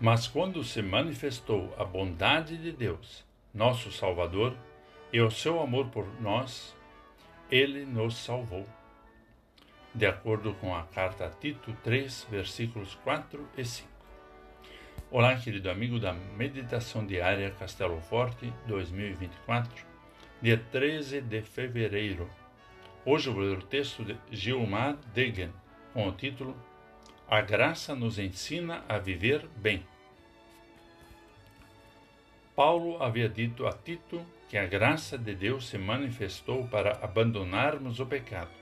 Mas quando se manifestou a bondade de Deus, nosso Salvador, e o seu amor por nós, ele nos salvou. De acordo com a carta a Tito 3, versículos 4 e 5. Olá, querido amigo da Meditação Diária Castelo Forte 2024, dia 13 de fevereiro. Hoje vou ler o texto de Gilmar Degen, com o título A Graça nos ensina a viver bem. Paulo havia dito a Tito que a graça de Deus se manifestou para abandonarmos o pecado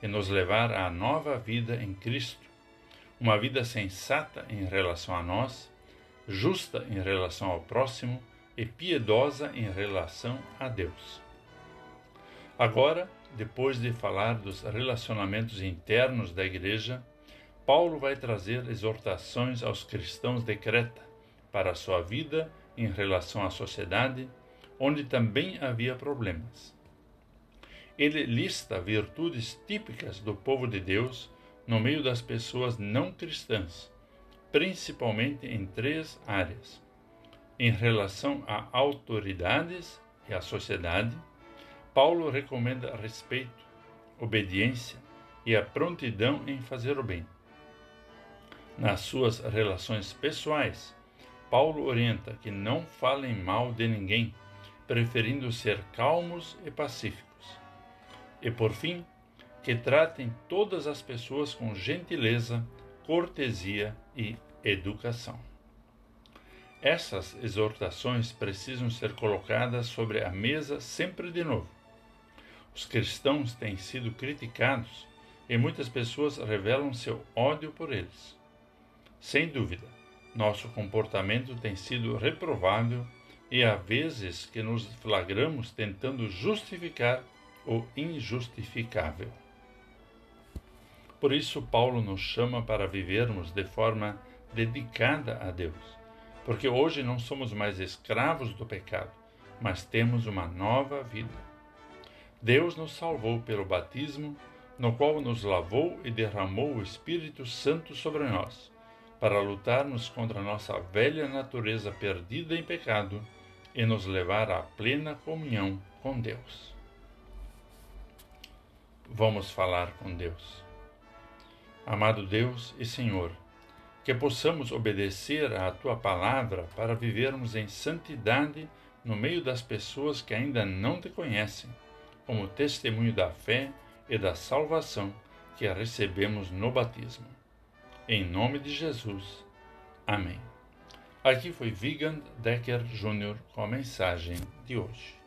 e nos levar à nova vida em Cristo, uma vida sensata em relação a nós, justa em relação ao próximo e piedosa em relação a Deus. Agora, depois de falar dos relacionamentos internos da igreja, Paulo vai trazer exortações aos cristãos de Creta para a sua vida em relação à sociedade, onde também havia problemas. Ele lista virtudes típicas do povo de Deus no meio das pessoas não cristãs, principalmente em três áreas: em relação a autoridades e à sociedade, Paulo recomenda respeito, obediência e a prontidão em fazer o bem. Nas suas relações pessoais, Paulo orienta que não falem mal de ninguém, preferindo ser calmos e pacíficos. E por fim, que tratem todas as pessoas com gentileza, cortesia e educação. Essas exortações precisam ser colocadas sobre a mesa sempre de novo. Os cristãos têm sido criticados e muitas pessoas revelam seu ódio por eles. Sem dúvida, nosso comportamento tem sido reprovável e há vezes que nos flagramos tentando justificar o injustificável. Por isso, Paulo nos chama para vivermos de forma dedicada a Deus, porque hoje não somos mais escravos do pecado, mas temos uma nova vida. Deus nos salvou pelo batismo, no qual nos lavou e derramou o Espírito Santo sobre nós para lutarmos contra nossa velha natureza perdida em pecado e nos levar à plena comunhão com Deus. Vamos falar com Deus. Amado Deus e Senhor, que possamos obedecer à tua palavra para vivermos em santidade no meio das pessoas que ainda não te conhecem, como testemunho da fé e da salvação que recebemos no batismo. Em nome de Jesus. Amém. Aqui foi Vigand Decker Jr. com a mensagem de hoje.